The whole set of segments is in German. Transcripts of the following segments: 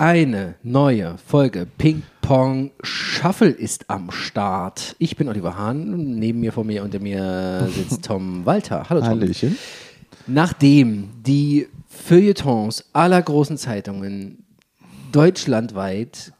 Eine neue Folge Ping Pong Shuffle ist am Start. Ich bin Oliver Hahn. Neben mir, vor mir, unter mir sitzt Tom Walter. Hallo Tom. Hallöchen. Nachdem die Feuilletons aller großen Zeitungen deutschlandweit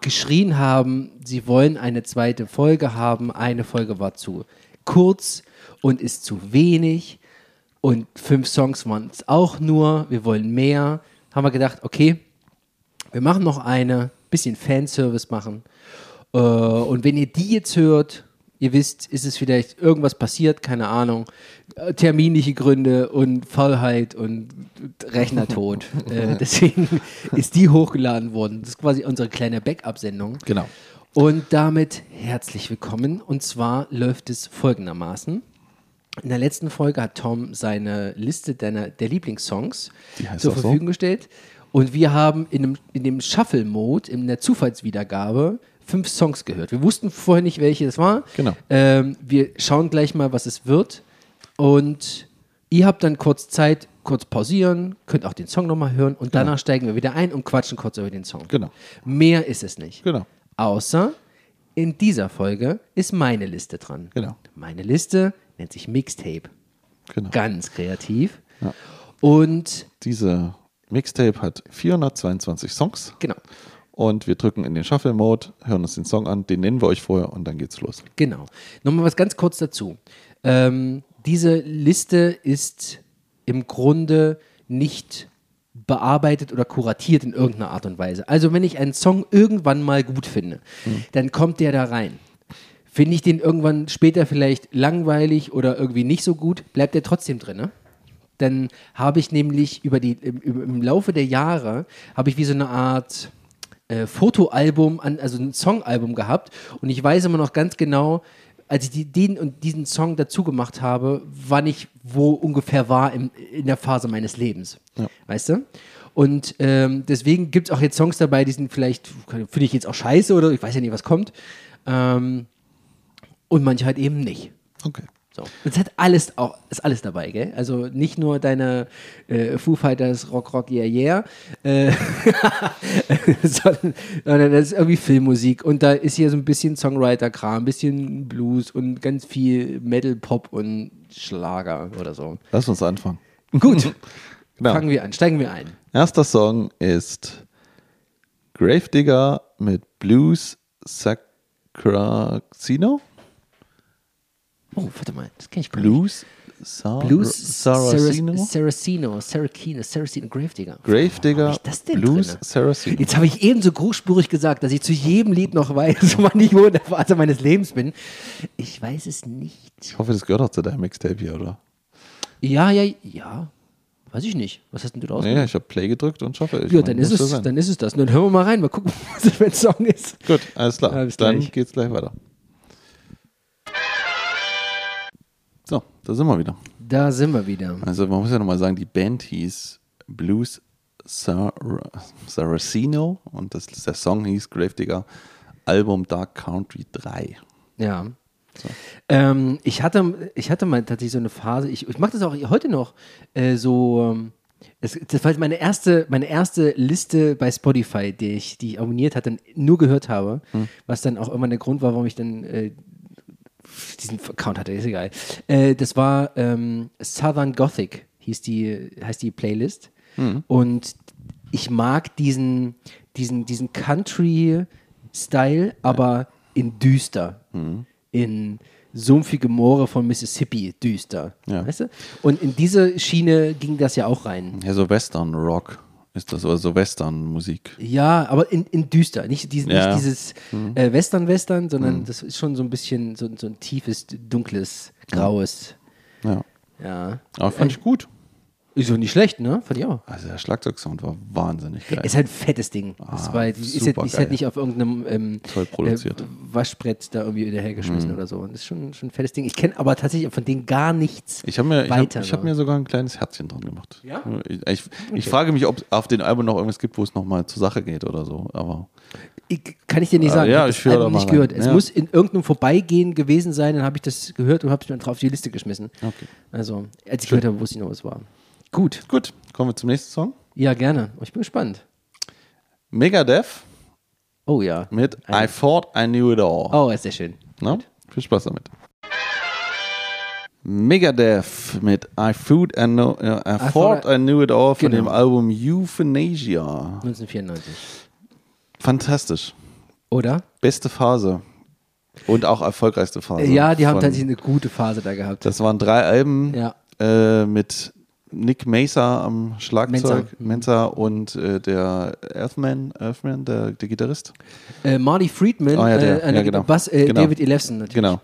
geschrien haben, sie wollen eine zweite Folge haben, eine Folge war zu kurz und ist zu wenig und fünf Songs waren es auch nur, wir wollen mehr, haben wir gedacht, okay, wir machen noch eine, bisschen Fanservice machen. Äh, und wenn ihr die jetzt hört, ihr wisst, ist es vielleicht irgendwas passiert, keine Ahnung, äh, terminliche Gründe und Faulheit und Rechnertod. äh, deswegen ist die hochgeladen worden. Das ist quasi unsere kleine Backup-Sendung. Genau. Und damit herzlich willkommen. Und zwar läuft es folgendermaßen. In der letzten Folge hat Tom seine Liste deiner, der Lieblingssongs zur auch so? Verfügung gestellt. Und wir haben in dem, in dem Shuffle-Mode, in der Zufallswiedergabe, fünf Songs gehört. Wir wussten vorher nicht, welche es war. Genau. Ähm, wir schauen gleich mal, was es wird. Und ihr habt dann kurz Zeit, kurz pausieren, könnt auch den Song nochmal hören und danach steigen wir wieder ein und quatschen kurz über den Song. Genau. Mehr ist es nicht. Genau. Außer in dieser Folge ist meine Liste dran. Genau. Meine Liste nennt sich Mixtape. Genau. Ganz kreativ. Ja. Und Diese Mixtape hat 422 Songs genau, und wir drücken in den Shuffle-Mode, hören uns den Song an, den nennen wir euch vorher und dann geht's los. genau. Nochmal was ganz kurz dazu. Ähm, diese Liste ist im Grunde nicht bearbeitet oder kuratiert in irgendeiner Art und Weise. Also wenn ich einen Song irgendwann mal gut finde, dann kommt der da rein. Finde ich den irgendwann später vielleicht langweilig oder irgendwie nicht so gut, bleibt der trotzdem drin. Ne? Dann habe ich nämlich über die, im, im Laufe der Jahre, habe ich wie so eine Art äh, Fotoalbum, an, also ein Songalbum gehabt und ich weiß immer noch ganz genau, als ich die, den und diesen Song dazu gemacht habe, wann ich wo ungefähr war im, in der Phase meines Lebens. Weißt du? Und ähm, deswegen gibt es auch jetzt Songs dabei, die sind vielleicht, finde ich jetzt auch scheiße oder ich weiß ja nicht, was kommt. Ähm, und manche halt eben nicht. Okay. So. Es hat alles auch, ist alles dabei, gell? Also nicht nur deine äh, Foo Fighters Rock Rock Yeah Yeah, äh, sondern, sondern das ist irgendwie Filmmusik und da ist hier so ein bisschen Songwriter-Kram, ein bisschen Blues und ganz viel Metal, Pop und Schlager oder so. Lass uns anfangen. Gut, Genau. fangen wir an, steigen wir ein. Erster Song ist Gravedigger mit Blues Sacracino. Oh, warte mal, das kenne ich gar. Blues Sar Blues Saracino. Saracino, Saracino, Saracino, Saracino, Gravedigger. Gravedigger das denn Blues drinne? Saracino. Jetzt habe ich eben so großspurig gesagt, dass ich zu jedem Lied noch weiß, wann ich wo in der Phase meines Lebens bin. Ich weiß es nicht. Ich hoffe, das gehört auch zu deinem Mixtape hier, oder? Ja, ja, ja. Weiß ich nicht. Was hast denn du da Nee, ausgesucht? ich habe Play gedrückt und schaffe. Ich ja, dann ist, es, dann ist es das. Dann hören wir mal rein, mal gucken, was das für ein Song ist. Gut, alles klar. Ja, dann gleich. geht's gleich weiter. Da sind wir wieder. Da sind wir wieder. Also man muss ja nochmal sagen, die Band hieß Blues Sar Saracino und das, der Song hieß Gravedigger Album Dark Country 3. Ja. Ähm, ich, hatte, ich hatte mal tatsächlich so eine Phase, ich, ich mache das auch heute noch, äh, so, ähm, es, das war meine erste, meine erste Liste bei Spotify, die ich, die ich abonniert hatte, nur gehört habe, was dann auch immer der Grund war, warum ich dann äh, diesen Account hatte, ist egal. Äh, das war ähm, Southern Gothic, hieß die, heißt die Playlist. Und ich mag diesen, diesen, diesen Country-Style, aber in düster. In sumpfige Moore von Mississippi düster. Ja. Weißt du? Und in diese Schiene ging das ja auch rein. Ja, so Western Rock ist das, oder so Western Musik. Ja, aber in, in düster. Nicht, diesen, Ja. nicht dieses äh, Western-Western, sondern das ist schon so ein bisschen so, so ein tiefes, dunkles, graues. Ja. Ja. Aber fand ich gut. Ist doch nicht schlecht, ne? Fand ich auch. Also der Schlagzeugsound war wahnsinnig geil. Ist halt ein fettes Ding. Das Ah, war, ist, jetzt, supergeil. ist halt nicht auf irgendeinem ähm, Toll produziert. Äh, Waschbrett da irgendwie hinterhergeschmissen oder so. Und das ist schon, schon ein fettes Ding. Ich kenne aber tatsächlich von denen gar nichts. Ich habe mir, ich weiter hab, ich hab mir sogar ein kleines Herzchen dran gemacht. Ja? Ich, ich, ich frage mich, ob es auf den Album noch irgendwas gibt, wo es nochmal zur Sache geht oder so. Aber kann ich dir nicht Ah, sagen. ja, hab ich das höre da Album nicht rein. gehört. Es Ja. muss in irgendeinem Vorbeigehen gewesen sein, dann habe ich das gehört und habe es drauf auf die Liste geschmissen. Okay. Also, als ich gehört habe, wusste ich noch, was war. Gut. gut, kommen wir zum nächsten Song. Ja, gerne. Ich bin gespannt. Megadeth Oh ja. mit I Thought I Knew It All. Oh, ist sehr schön. Na? Viel Spaß damit. Megadeth mit I, Food I, know, äh, I, Thought thought I- I Knew It All von Genau. dem Album Euthanasia. 1994. Fantastisch. Oder? Beste Phase. Und auch erfolgreichste Phase. ja, die haben tatsächlich eine gute Phase da gehabt. Das waren drei Alben Ja. äh, mit Nick Mesa am Schlagzeug, Mensa. Und äh, der Earthman, Earthman der, der Gitarrist. Äh, Marty Friedman, Ah, ja, der. äh, Ja, genau. Bass, äh, Genau. David Elefson natürlich. Genau.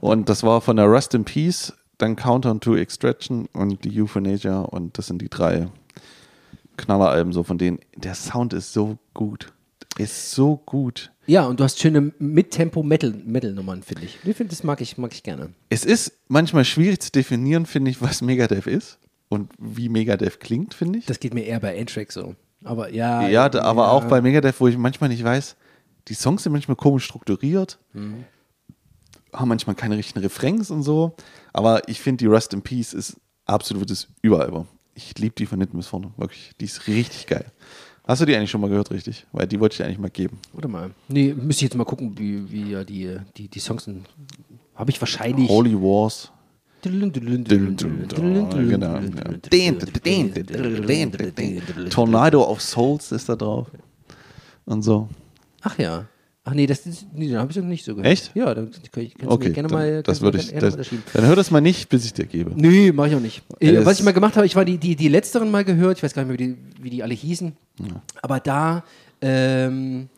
Und das war von der Rust in Peace, dann Countdown to Extraction und die Euthanasia und das sind die drei Knalleralben so von denen. Der Sound ist so gut. Ist so gut. Ja, und du hast schöne Mittempo-Metal-Nummern, finde ich. Ich finde, das mag ich, mag ich gerne. Es ist manchmal schwierig zu definieren, finde ich, was Megadeth ist und wie Megadeth klingt, finde ich. Das geht mir eher bei N-Track so. Aber ja. Ja, da, aber auch bei Megadeth, wo ich manchmal nicht weiß, die Songs sind manchmal komisch strukturiert, haben manchmal keine richtigen Refrains und so. Aber ich finde, die Rust in Peace ist absolutes Überalbum. Ich liebe die von hinten bis vorne, wirklich. Die ist richtig geil. Hast du die eigentlich schon mal gehört, richtig? Weil die wollte ich dir eigentlich mal geben. Warte mal. Nee, müsste ich jetzt mal gucken, wie, wie ja die, die, die Songs sind. Habe ich wahrscheinlich. Holy Wars. Tornado of Souls ist da drauf. Und so. Ach ja. Ach nee, das nee, habe ich das nicht so gehört. Echt? Ja, dann kann ich, Okay, gerne dann, mal. das würde ich. Das, dann hör das mal nicht, bis ich dir gebe. Nee, mache ich auch nicht. Äh, Es- was ich mal gemacht habe, ich war die, die, die letzteren mal gehört, ich weiß gar nicht mehr, wie die, wie die alle hießen. Aber da ähm,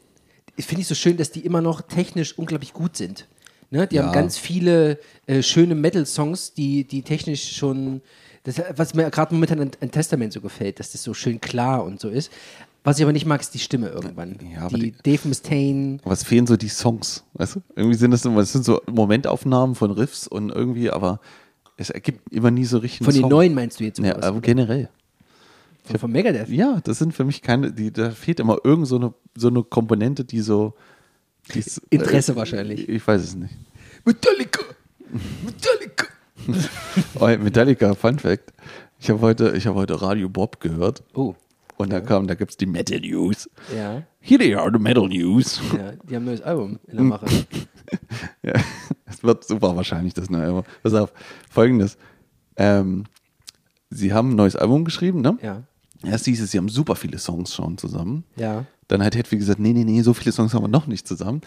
finde ich so schön, dass die immer noch technisch unglaublich gut sind. Ne? Die Ja. haben ganz viele äh, schöne Metal-Songs, die, die technisch schon, das, was mir gerade momentan an, an Testament so gefällt, dass das so schön klar und so ist. Was ich aber nicht mag, ist die Stimme irgendwann. Ja, die, die- Dave Mustaine. Aber es fehlen so die Songs, weißt du? Irgendwie sind das das sind so Momentaufnahmen von Riffs und irgendwie, aber es ergibt immer nie so richtig Von den neuen meinst du jetzt? Ja, was? aber generell. von, von Megadeth? Ja, das sind für mich keine, die, da fehlt immer irgend so eine, so eine Komponente, die so. Die ist, Interesse äh, wahrscheinlich. Ich weiß es nicht. Metallica! Metallica! Oh, Metallica, Fun Fact. Ich habe heute, ich hab heute Radio Bob gehört Oh, und da kam, da gibt es die Metal News. ja. Here they are, the Metal News. Ja, die haben ein neues Album in der Mache. Ja, es wird super wahrscheinlich, das neue Album. Pass auf, folgendes. Ähm, sie haben ein neues Album geschrieben, ne? Ja. Erst hieß es, sie haben super viele Songs schon zusammen. Ja. Dann hat Hedwig gesagt, nee, nee, nee, so viele Songs haben wir noch nicht zusammen.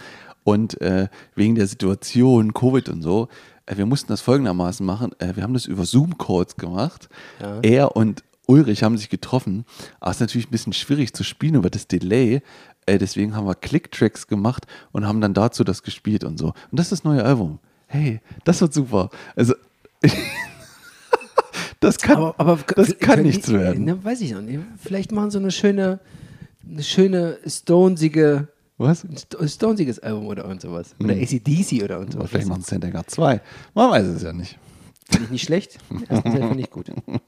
Und äh, wegen der Situation, Covid und so, äh, wir mussten das folgendermaßen machen. Äh, wir haben das über Zoom-Calls gemacht. Ja. Er und Ulrich haben sich getroffen. Aber es ist natürlich ein bisschen schwierig zu spielen über das Delay. Äh, deswegen haben wir Click-Tracks gemacht und haben dann dazu das gespielt und so. Und das ist das neue Album. Hey, das wird super. Also, das kann, Aber, aber das kann nichts die- werden. Ne, weiß ich noch nicht. Vielleicht machen sie eine schöne, eine schöne Stonesige, Was? Stonesiges Album oder irgend sowas. Oder ACDC oder irgend Oder sowas. vielleicht machen sie Sendegar 2. Man weiß es ja nicht. Finde ich nicht schlecht. Den ersten Teil finde ich gut. Wir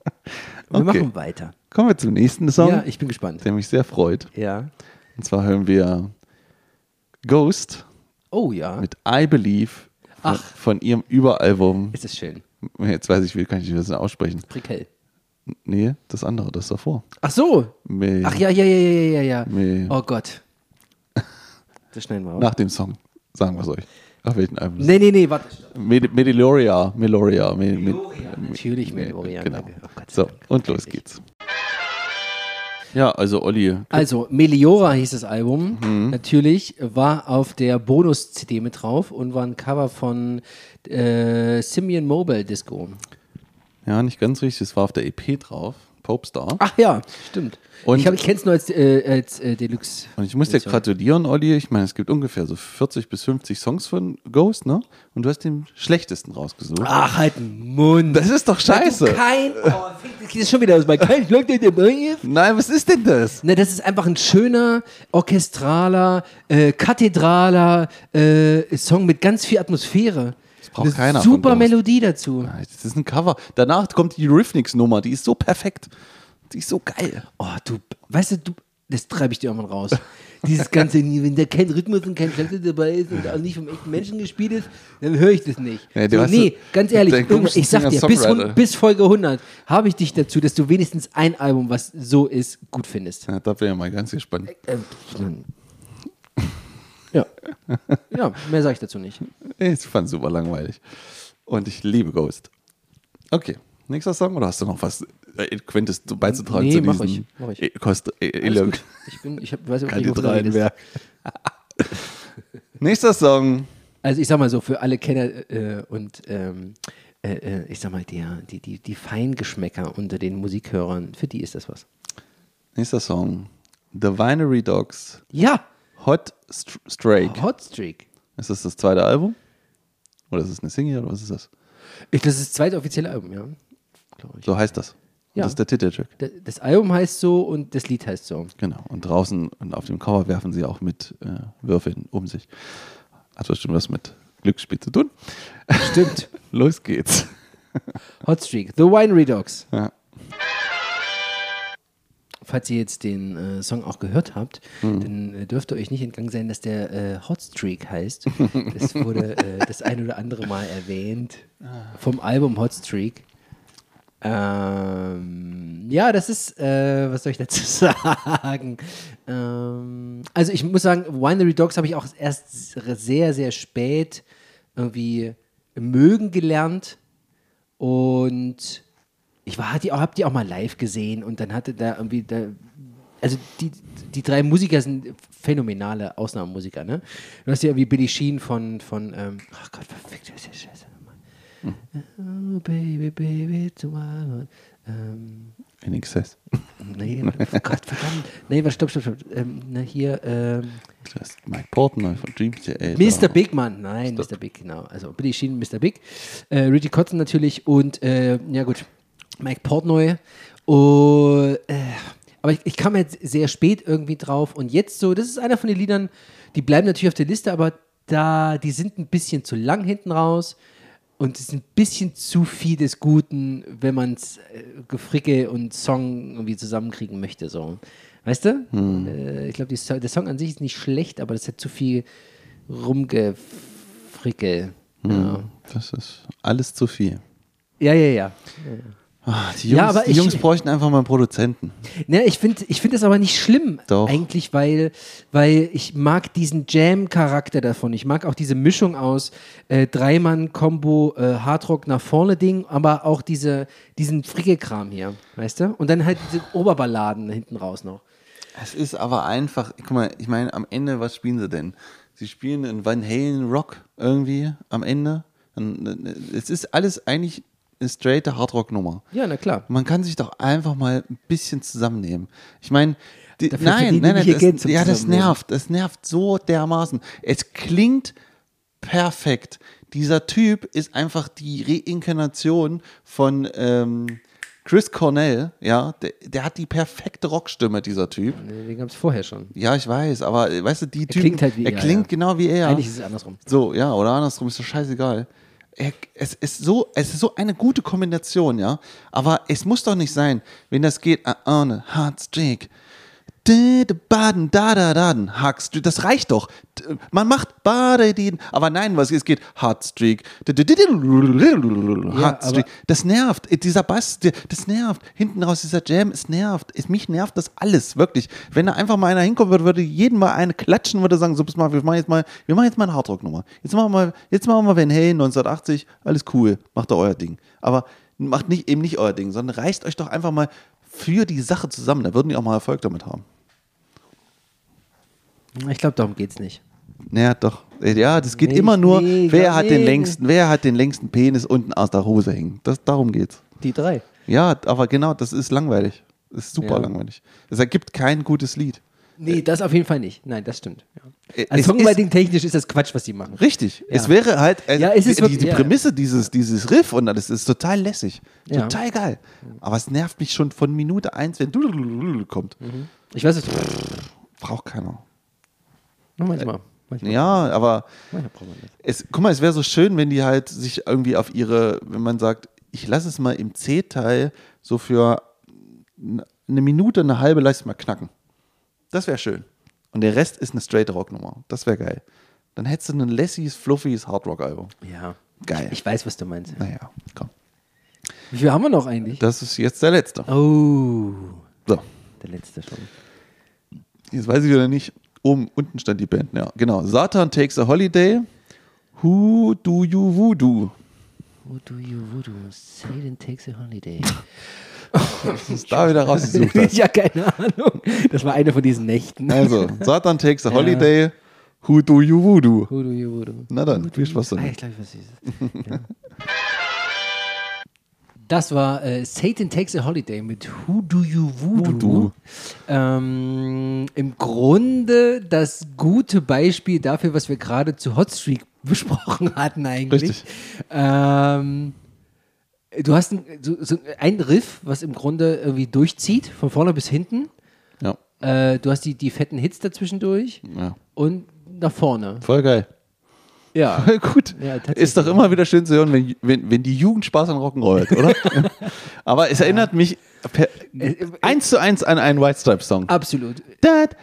Okay. machen weiter. Kommen wir zum nächsten Song, Ja, ich bin gespannt. der mich sehr freut. Ja. Und zwar hören wir Ghost Oh ja. mit I Believe von, Ach. von ihrem Überalbum. Ist es schön. Jetzt weiß ich, wie kann ich das aussprechen? Prickel. Nee, das andere, das davor. Ach so. Me- Ach ja, ja, ja, ja, ja, ja. Me- Oh Gott. Das schneiden wir auch. Nach dem Song, sagen wir es euch. Auf welchen Album? Nee, nee, nee, warte. Med. Meloria. Me Me Natürlich Me- Meloria. Genau. Oh Gott So, und los geht's. Ja, also Olli, Also, Meliora hieß das Album. Mhm. Natürlich war auf der Bonus-CD mit drauf und war ein Cover von äh, Simian Mobile Disco. ja, nicht ganz richtig, es war auf der EP drauf, Popestar. Ach ja, stimmt. Und- ich ich kenne es nur als, äh, als äh, Deluxe. Und ich muss dir gratulieren, Olli. Ich meine, es gibt ungefähr so 40 bis 50 Songs von Ghost, ne? Und du hast den schlechtesten rausgesucht. Ach, halt den Mund. Das ist doch scheiße. Kein. Oh, das schon wieder aus. Weil kein ist. Nein, was ist denn das? Ne, das ist einfach ein schöner, orchestraler, äh, kathedraler äh, Song mit ganz viel Atmosphäre. Das braucht Eine keiner Super. Melodie dazu. Das ist ein Cover. Danach kommt die Eurythmics-Nummer, die ist so perfekt. Die ist so geil. Oh, du, weißt du, du, das treibe ich dir irgendwann raus. Dieses ganze, wenn da kein Rhythmus und kein Klasse dabei ist und auch nicht vom echten Menschen gespielt ist, dann höre ich das nicht. Ja, du so, nee, so- ganz ehrlich, ich sag dir, bis, bis Folge 100 habe ich dich dazu, dass du wenigstens ein Album, was so ist, gut findest. Ja, da bin ich mal ganz gespannt. Ähm, ja. Ja, mehr sage ich dazu nicht. Ich fand super langweilig. Und ich liebe Ghost. Okay, nächster Song oder hast du noch was äh, Quentes beizutragen Nee, zu mach diesem ich, mach ich. äh, Kost, Elok- gut. Ich bin, ich hab, weiß auch nicht. Kathedralenwerk. Nächster Song. Also ich sag mal so, für alle Kenner äh, und ähm, äh, äh, ich sag mal, die, die, die, die Feingeschmäcker unter den Musikhörern, für die ist das was. Nächster Song. The Winery Dogs. Ja, Hot St Strake. Hot Streak. Ist das das zweite Album? Oder ist es eine Single oder was ist das? Ich, das ist das zweite offizielle Album, ja. So heißt das. Ja. Das ist der Titeltrack. Das, das Album heißt so und das Lied heißt so. Genau. Und draußen und auf dem Cover werfen sie auch mit äh, Würfeln um sich. Hat bestimmt was mit Glücksspiel zu tun. Stimmt. Los geht's. Hot Streak. The Winery Dogs. Ja. Falls ihr jetzt den äh, Song auch gehört habt, Mhm. dann äh, dürfte euch nicht entgangen sein, dass der äh, Hot Streak heißt. Das wurde äh, das ein oder andere Mal erwähnt vom Album Hot Streak. Ähm, ja, das ist, äh, was soll ich dazu sagen? Ähm, also ich muss sagen, Winery Dogs habe ich auch erst sehr, sehr spät irgendwie mögen gelernt. Und ich war, die, hab die auch mal live gesehen und dann hatte da irgendwie, da, also die, die drei Musiker sind phänomenale Ausnahmemusiker, ne? Du hast ja irgendwie Billy Sheen von, von ähm, ach Gott, verfickt, das ist ja scheiße nochmal. Oh, baby, baby, to my heart. Ähm, In Excess. nee, oh Gott, verdammt. Nee, was, stopp, stopp, stopp. Ähm, na, hier, ähm, Das ist Mike Portnoy von Dream Theater. Mr. Big, Mann. Nein, Mr. Big, genau. Also Billy Sheen, Mr. Big. Äh, Richie Kotzen natürlich und, äh, ja gut, Mike Portnoy. Und, äh, aber ich, ich kam jetzt sehr spät irgendwie drauf und jetzt so, das ist einer von den Liedern, die bleiben natürlich auf der Liste, aber da, die sind ein bisschen zu lang hinten raus und es ist ein bisschen zu viel des Guten, wenn man es äh, Gefricke und Song irgendwie zusammenkriegen möchte. So. Weißt du? Äh, ich glaube, der Song an sich ist nicht schlecht, aber das hat zu viel rumgefricke. Ja. Das ist alles zu viel. ja, ja, ja. Ah, die Jungs, Ja, aber die ich- Jungs bräuchten einfach mal einen Produzenten. Ne, ich finde ich find das aber nicht schlimm, Doch. eigentlich, weil, weil ich mag diesen Jam-Charakter davon. Ich mag auch diese Mischung aus äh, Dreimann-Kombo, äh, Hardrock nach vorne Ding, aber auch diese, diesen Fricke-Kram hier, weißt du? Und dann halt diese Oberballaden hinten raus noch. Es ist aber einfach, guck mal, ich meine, am Ende, was spielen sie denn? Sie spielen in Van Halen Rock irgendwie am Ende. Und Es ist alles eigentlich straighte Hardrock-Nummer. Ja, na klar. Man kann sich doch einfach mal ein bisschen zusammennehmen. Ich meine, nein, nein, nein, das, ja, das nervt. Das nervt so dermaßen. Es klingt perfekt. Dieser Typ ist einfach die Reinkarnation von ähm, Chris Cornell. Ja, der, der hat die perfekte Rockstimme, dieser Typ. Den gab es vorher schon. Ja, ich weiß, aber weißt du, die Typen, klingt halt wie er er, klingt ja. genau wie er. Eigentlich ist es andersrum. So, ja, oder andersrum, ist doch scheißegal. Es, ist so, es ist so eine gute Kombination, ja. Aber es muss doch nicht sein, wenn das geht, ah, ah, Baden, da, da, da, Hackstreak, das reicht doch. Man macht Badedien, aber nein, was es geht, d- Heartstreak, das nervt, Äh, dieser Bass, das nervt, hinten raus dieser Jam, es nervt, es, mich nervt das alles, wirklich. Wenn da einfach mal einer hinkommen würde, würde jeden mal eine klatschen, würde sagen, so, pass mal, wir machen jetzt mal, wir machen jetzt mal eine Hardrock-Nummer. Jetzt machen wir mal, jetzt machen wir Van Halen 1980, alles cool, macht doch euer Ding. Aber macht nicht, eben nicht euer Ding, sondern reißt euch doch einfach mal für die Sache zusammen, da würden die auch mal Erfolg damit haben. Ich glaube, darum geht es nicht. Naja, doch. Ja, das geht Nee, immer nur, nee, wer hat den längsten, wer hat den längsten Penis unten aus der Hose hängen. Das, darum geht's. Die drei. Ja, aber genau, das ist langweilig. Das ist super Ja. langweilig. Es ergibt kein gutes Lied. Nee, das auf jeden Fall nicht. Nein, das stimmt. Ja. Äh, Also Songwriting technisch ist das Quatsch, was die machen. Richtig. Ja. Es wäre halt, also Ja, es ist die, wirklich- die ja. Prämisse, dieses, dieses Riff und alles ist total lässig. Total geil. Aber es nervt mich schon von Minute eins, wenn du kommt. Ich weiß es. Braucht keiner. Nur manchmal. manchmal. Ja, aber es, guck mal, es wäre so schön, wenn die halt sich irgendwie auf ihre, wenn man sagt, ich lasse es mal im C-Teil so für eine Minute, eine halbe, lass es mal knacken. Das wäre schön. Und der Rest ist eine straight Rock-Nummer. Das wäre geil. Dann hättest du ein Lessies, fluffies Hardrock-Album. Ja. Geil. Ich weiß, was du meinst. Naja, komm. Wie viel haben wir noch eigentlich? Das ist jetzt der letzte. Oh, So, der letzte schon. jetzt weiß ich wieder nicht. Oben, unten stand die Band. Ja, genau. Satan Takes a Holiday. Who do you voodoo? Who do you voodoo? Satan takes a holiday. Was ist da wieder rausgesucht hast. ja, keine Ahnung. Das war eine von diesen Nächten. Also, Satan Takes a Holiday. Who do you voodoo? Who do you voodoo? Na dann, viel Spaß Ah, damit. ich glaube, weiß es. Ja. Das war äh, Satan Takes a Holiday mit Who Do You Voodoo. Voodoo. Ähm, Im Grunde das gute Beispiel dafür, was wir gerade zu Hotstreak besprochen hatten eigentlich. Richtig. Ähm, du hast ein, so, so ein Riff, was im Grunde irgendwie durchzieht, von vorne bis hinten. Ja, Äh, du hast die, die fetten Hits dazwischendurch ja. und nach vorne. Voll geil. Ja. Gut. Ja, ist doch immer wieder schön zu hören, wenn, wenn, wenn die Jugend Spaß an Rock'n'Roll hat, oder? Aber es erinnert mich per, eins zu eins an einen White Stripes Song. Absolut. That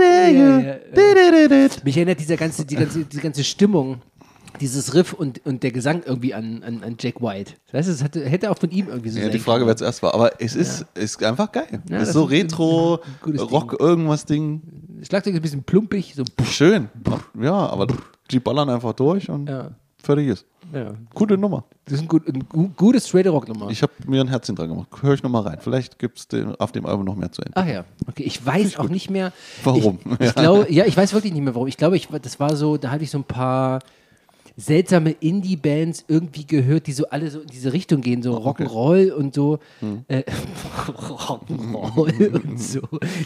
Ja, ja. Mich erinnert dieser ganze, die ganze, die ganze Stimmung, dieses Riff und, und der Gesang irgendwie an, an, an Jack White. Weißt du, es hatte, hätte auch von ihm irgendwie so Ja, die Frage, wer zuerst war. Aber es ist, ist einfach geil. Ja, es ist das so Retro, Rock, irgendwas Ding. Schlagzeug ist ein bisschen plumpig, so Schön. Ja, aber die ballern einfach durch und Ja. fertig ist. ja. Gute Nummer. Das ist ein, gut, ein gu- gutes straight Rock Nummer. Ich habe mir ein Herzchen dran gemacht. Hör ich nochmal rein. Vielleicht gibt es auf dem Album noch mehr zu entdecken. Ach ja, okay. Ich weiß auch nicht mehr. Warum? Ich, ich glaube, ja, ich weiß wirklich nicht mehr warum. Ich glaube, ich, das war so, da hatte ich so ein paar seltsame Indie-Bands irgendwie gehört, die so alle so in diese Richtung gehen, so. Rock'n'Roll und so. Hm. Äh, Rock'n'Roll und so.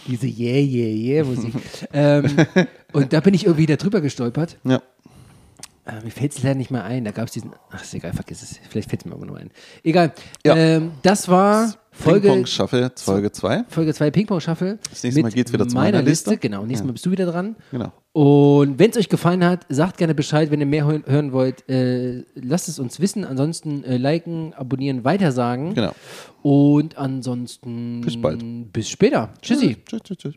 Diese Yeah, Yeah, Yeah Musik. ähm, und da bin ich irgendwie da drüber gestolpert. Ja. Äh, mir fällt es leider nicht mehr ein. Da gab es diesen. Ach, ist egal, vergiss es. Vielleicht fällt es mir aber noch ein. Egal. Ja. Ähm, das war Folge Ping-Pong Shuffle, Folge 2. Folge 2 Ping-Pong Shuffle. Das nächste Mal geht's wieder zu meiner meiner Liste. Genau, nächstes Mal bist du wieder dran. Genau. Und wenn es euch gefallen hat, sagt gerne Bescheid, wenn ihr mehr hören, hören wollt. Äh, lasst es uns wissen. Ansonsten äh, liken, abonnieren, weitersagen. Genau. Und ansonsten Bis bald. Bis später. Tschüssi. Tschüss, tschüss, tschüss.